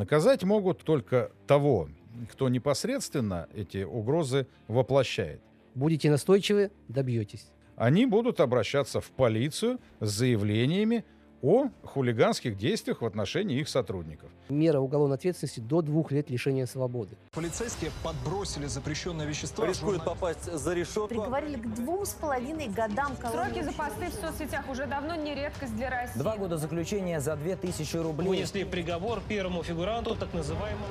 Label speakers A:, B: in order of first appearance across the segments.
A: Наказать могут только того, кто непосредственно эти угрозы воплощает.
B: Будете настойчивы, добьетесь.
A: Они будут обращаться в полицию с заявлениями о хулиганских действиях в отношении их сотрудников.
B: Мера уголовной ответственности до двух лет лишения свободы.
C: Полицейские подбросили запрещенное вещество.
D: Рискует попасть за решетку.
E: Приговорили к двум с половиной годам колонии.
F: Сроки за посты в соцсетях уже давно не редкость для России.
G: Два года заключения за 2000 рублей.
H: Вынесли приговор первому фигуранту так называемого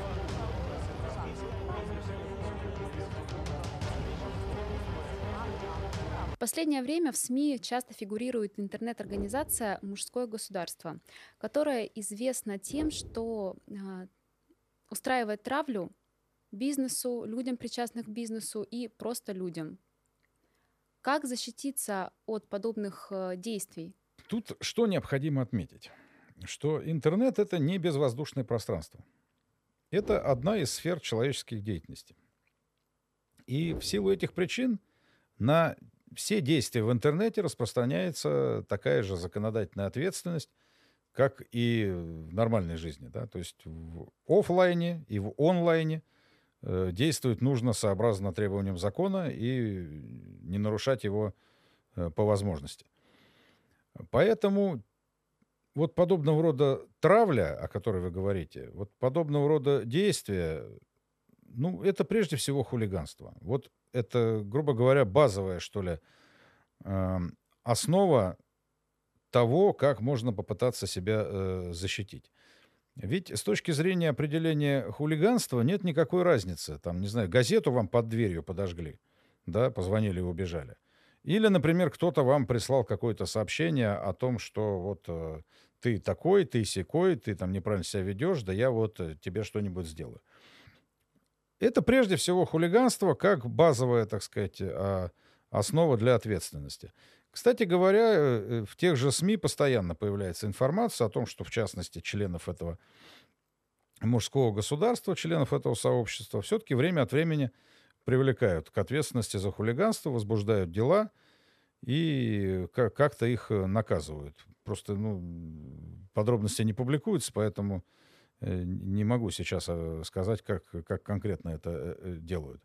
I: последнее время в СМИ часто фигурирует интернет-организация «Мужское государство», которая известна тем, что а, устраивает травлю бизнесу, людям, причастных к бизнесу и просто людям. Как защититься от подобных э, действий?
A: Тут что необходимо отметить? Что интернет — это не безвоздушное пространство. Это одна из сфер человеческой деятельности. И в силу этих причин на все действия в интернете распространяется такая же законодательная ответственность, как и в нормальной жизни. Да? То есть в офлайне и в онлайне э, действовать нужно сообразно требованиям закона и не нарушать его э, по возможности. Поэтому вот подобного рода травля, о которой вы говорите, вот подобного рода действия, ну, это прежде всего хулиганство. Вот это, грубо говоря, базовая, что ли, э, основа того, как можно попытаться себя э, защитить. Ведь с точки зрения определения хулиганства нет никакой разницы. Там, не знаю, газету вам под дверью подожгли, да, позвонили и убежали. Или, например, кто-то вам прислал какое-то сообщение о том, что вот э, ты такой, ты секой, ты там неправильно себя ведешь, да я вот э, тебе что-нибудь сделаю. Это прежде всего хулиганство как базовая, так сказать, а, основа для ответственности. Кстати говоря, э, в тех же СМИ постоянно появляется информация о том, что, в частности, членов этого мужского государства, членов этого сообщества, все-таки время от времени привлекают к ответственности за хулиганство, возбуждают дела и как-то их э, наказывают. Просто ну, подробности не публикуются, поэтому не могу сейчас э, сказать, как, как конкретно это э, делают.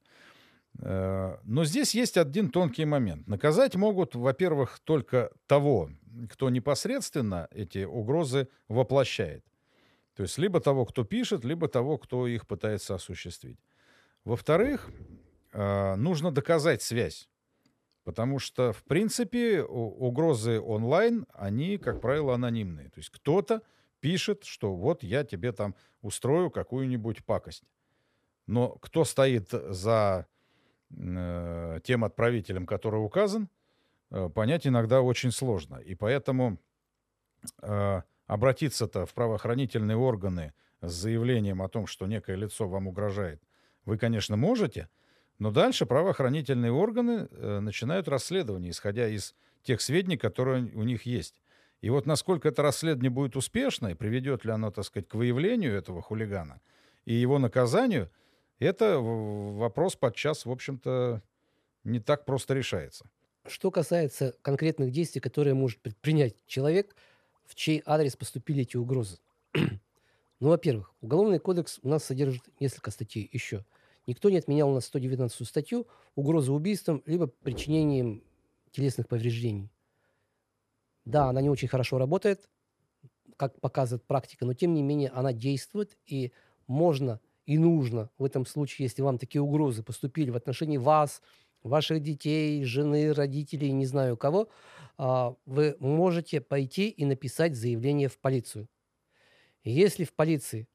A: Но здесь есть один тонкий момент. Наказать могут, во-первых, только того, кто непосредственно эти угрозы воплощает. То есть либо того, кто пишет, либо того, кто их пытается осуществить. Во-вторых, нужно доказать связь. Потому что, в принципе, угрозы онлайн, они, как правило, анонимные. То есть кто-то пишет, что вот я тебе там устрою какую-нибудь пакость. Но кто стоит за э, тем отправителем, который указан, э, понять иногда очень сложно. И поэтому э, обратиться-то в правоохранительные органы с заявлением о том, что некое лицо вам угрожает, вы, конечно, можете, но дальше правоохранительные органы э, начинают расследование, исходя из тех сведений, которые у них есть. И вот насколько это расследование будет успешно, и приведет ли оно, так сказать, к выявлению этого хулигана и его наказанию, это вопрос подчас, в общем-то, не так просто решается.
B: Что касается конкретных действий, которые может предпринять человек, в чей адрес поступили эти угрозы. ну, во-первых, Уголовный кодекс у нас содержит несколько статей еще. Никто не отменял у нас 119 статью угрозы убийством либо причинением телесных повреждений. Да, она не очень хорошо работает, как показывает практика, но тем не менее она действует, и можно и нужно в этом случае, если вам такие угрозы поступили в отношении вас, ваших детей, жены, родителей, не знаю кого, а, вы можете пойти и написать заявление в полицию. Если в полиции,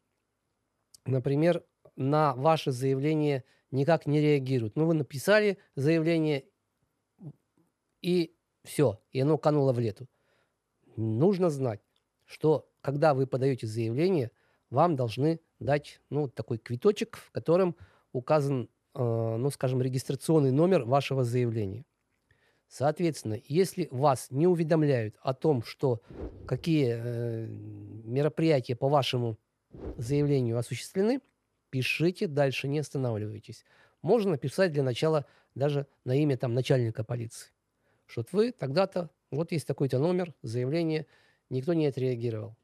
B: например, на ваше заявление никак не реагируют, ну вы написали заявление и все, и оно кануло в лету нужно знать, что когда вы подаете заявление, вам должны дать ну, такой квиточек, в котором указан, э, ну, скажем, регистрационный номер вашего заявления. Соответственно, если вас не уведомляют о том, что какие э, мероприятия по вашему заявлению осуществлены, пишите дальше, не останавливайтесь. Можно написать для начала даже на имя там, начальника полиции, что вы тогда-то вот есть такой-то номер, заявление, никто не отреагировал.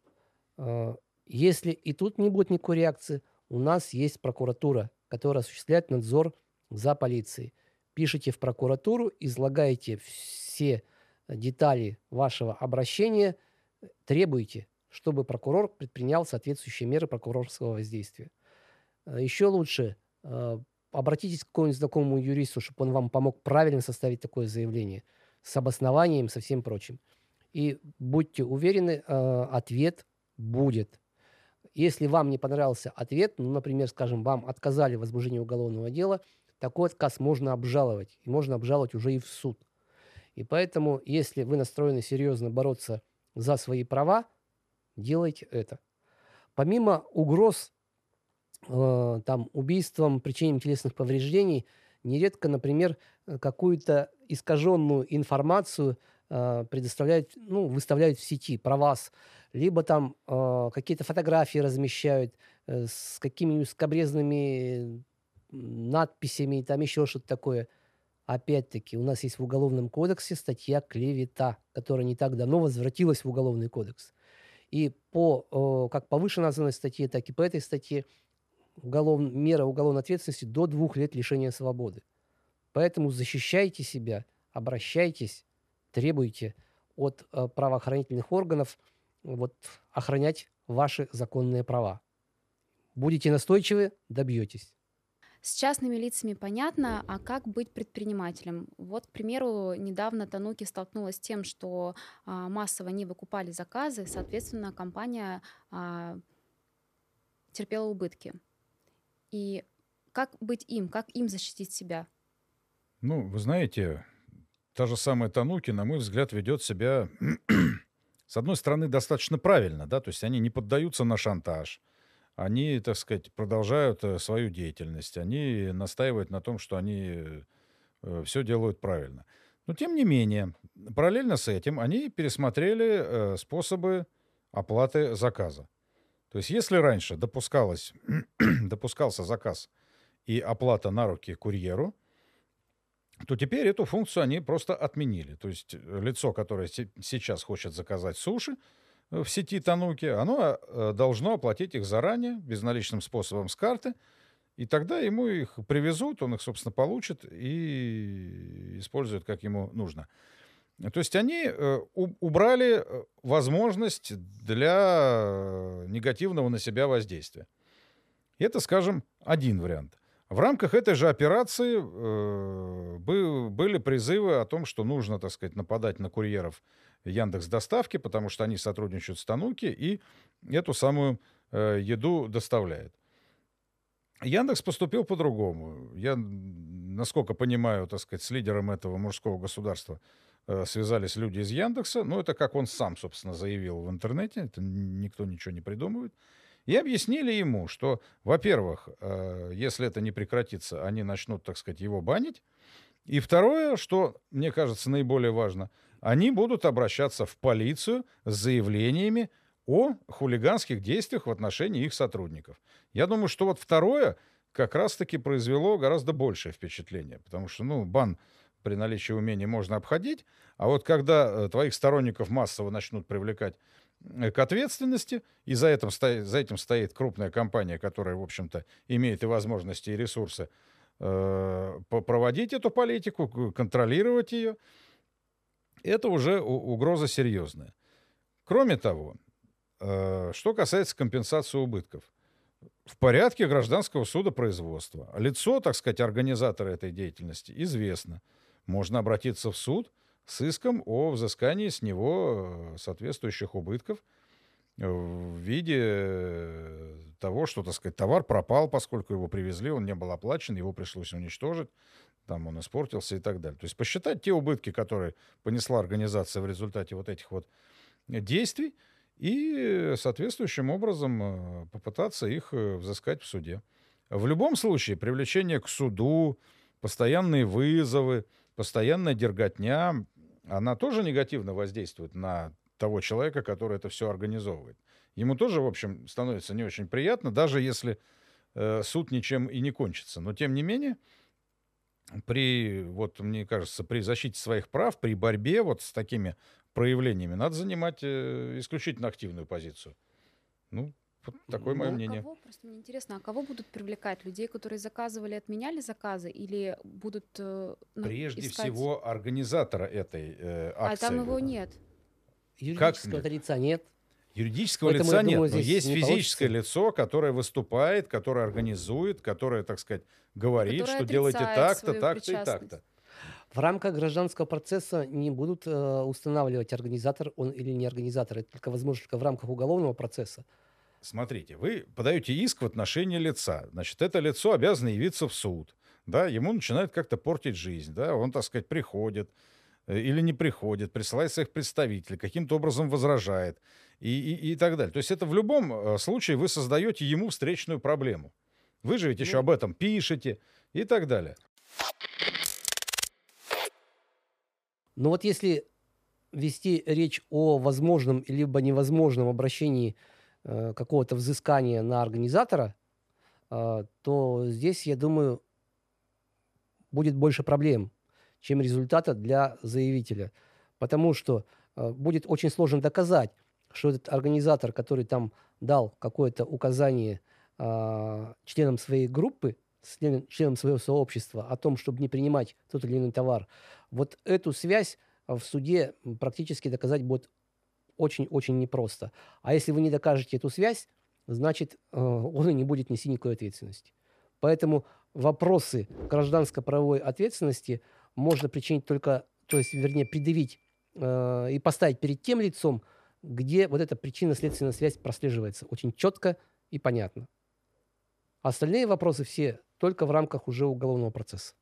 B: А, Если и тут не будет никакой реакции, у нас есть прокуратура, которая осуществляет надзор за полицией. Пишите в прокуратуру, излагаете все детали вашего обращения, требуйте, чтобы прокурор предпринял соответствующие меры прокурорского воздействия. Э, Еще лучше э, обратитесь к какому-нибудь знакомому юристу, чтобы он вам помог правильно составить такое заявление с обоснованием, со всем прочим. И будьте уверены, э, ответ будет. Если вам не понравился ответ, ну, например, скажем, вам отказали в возбуждении уголовного дела, такой отказ можно обжаловать. И можно обжаловать уже и в суд. И поэтому, если вы настроены серьезно бороться за свои права, делайте это. Помимо угроз э, там, убийством, причинением телесных повреждений, нередко, например, э, какую-то искаженную информацию э, предоставляют, ну, выставляют в сети про вас, либо там э, какие-то фотографии размещают э, с какими-нибудь скобрезными надписями, там еще что-то такое. Опять-таки, у нас есть в Уголовном кодексе статья «Клевета», которая не так давно возвратилась в Уголовный кодекс. И по, э, как по вышеназванной статье, так и по этой статье уголов... мера уголовной ответственности до двух лет лишения свободы. Поэтому защищайте себя, обращайтесь, требуйте от э, правоохранительных органов вот, охранять ваши законные права. Будете настойчивы, добьетесь.
I: С частными лицами понятно, а как быть предпринимателем? Вот, к примеру, недавно Тануки столкнулась с тем, что а, массово не выкупали заказы, соответственно, компания а, терпела убытки. И как быть им, как им защитить себя?
A: Ну, вы знаете, та же самая Тануки, на мой взгляд, ведет себя, с одной стороны, достаточно правильно, да, то есть они не поддаются на шантаж, они, так сказать, продолжают э, свою деятельность, они настаивают на том, что они э, все делают правильно. Но, тем не менее, параллельно с этим они пересмотрели э, способы оплаты заказа. То есть, если раньше допускалось, допускался заказ и оплата на руки курьеру, то теперь эту функцию они просто отменили. То есть лицо, которое сейчас хочет заказать суши, в сети Тануки, оно э, должно оплатить их заранее, безналичным способом с карты, и тогда ему их привезут, он их, собственно, получит и использует, как ему нужно. То есть они э, убрали э, возможность для негативного на себя воздействия. Это, скажем, один вариант. В рамках этой же операции э, были призывы о том, что нужно, так сказать, нападать на курьеров Яндекс Доставки, потому что они сотрудничают с Тануки и эту самую э, еду доставляют. Яндекс поступил по-другому. Я, насколько понимаю, так сказать, с лидером этого мужского государства э, связались люди из Яндекса. Ну, это как он сам, собственно, заявил в интернете. Это никто ничего не придумывает. И объяснили ему, что, во-первых, э, если это не прекратится, они начнут, так сказать, его банить. И второе, что, мне кажется, наиболее важно, они будут обращаться в полицию с заявлениями о хулиганских действиях в отношении их сотрудников. Я думаю, что вот второе как раз-таки произвело гораздо большее впечатление, потому что, ну, бан при наличии умений можно обходить, а вот когда э, твоих сторонников массово начнут привлекать к ответственности, и за этим, стоит, за этим стоит крупная компания, которая, в общем-то, имеет и возможности, и ресурсы э, проводить эту политику, контролировать ее, это уже угроза серьезная. Кроме того, э, что касается компенсации убытков, в порядке гражданского суда производства лицо, так сказать, организатора этой деятельности известно. Можно обратиться в суд с иском о взыскании с него э, соответствующих убытков в виде того, что, так сказать, товар пропал, поскольку его привезли, он не был оплачен, его пришлось уничтожить, там он испортился и так далее. То есть посчитать те убытки, которые понесла организация в результате вот этих вот действий, и соответствующим образом э, попытаться их э, взыскать в суде. В любом случае, привлечение к суду, постоянные вызовы, постоянная дерготня, она тоже негативно воздействует на того человека, который это все организовывает. Ему тоже, в общем, становится не очень приятно, даже если э, суд ничем и не кончится. Но, тем не менее, при, вот, мне кажется, при защите своих прав, при борьбе вот с такими проявлениями надо занимать э, исключительно активную позицию. Ну, Вот такое мое
B: Ну,
A: мнение.
I: Кого, просто мне интересно, а кого будут привлекать? Людей, которые заказывали, отменяли заказы, или будут э, ну,
A: Прежде
I: искать-
A: всего, организатора этой э,
I: А
A: акции.
I: там его нет.
B: Юридического
A: нет?
B: лица нет.
A: Юридического
B: Поэтому,
A: лица
B: думаю,
A: нет, но есть
B: не
A: физическое
B: получится.
A: лицо, которое выступает, которое организует, которое, так сказать, говорит,
I: Которое
A: что делайте так-то, так-то и так-то.
B: В рамках гражданского процесса не будут э, устанавливать, организатор он или не организатор. Это только возможно только в рамках уголовного процесса.
A: Смотрите, вы подаете иск в отношении лица. Значит, это лицо обязано явиться в суд. Да, ему начинают как-то портить жизнь. Да, он, так сказать, приходит э, или не приходит, присылает своих представителей, каким-то образом возражает и, и, и так далее. То есть это в любом э, случае вы создаете ему встречную проблему. Вы же ведь еще
B: Ну.
A: об этом пишете и так далее.
B: Но вот если вести речь о возможном либо невозможном обращении э, какого-то взыскания на организатора, э, то здесь, я думаю, будет больше проблем, чем результата для заявителя. Потому что э, будет очень сложно доказать, что этот организатор, который там дал какое-то указание а, членам своей группы, член- членам своего сообщества о том, чтобы не принимать тот или иной товар, вот эту связь в суде практически доказать будет очень-очень непросто. А если вы не докажете эту связь, значит, э, он и не будет нести никакой ответственности. Поэтому вопросы гражданско-правовой ответственности можно причинить только, то есть, вернее, предъявить э, и поставить перед тем лицом, где вот эта причинно-следственная связь прослеживается очень четко и понятно. Остальные вопросы все только в рамках уже уголовного процесса.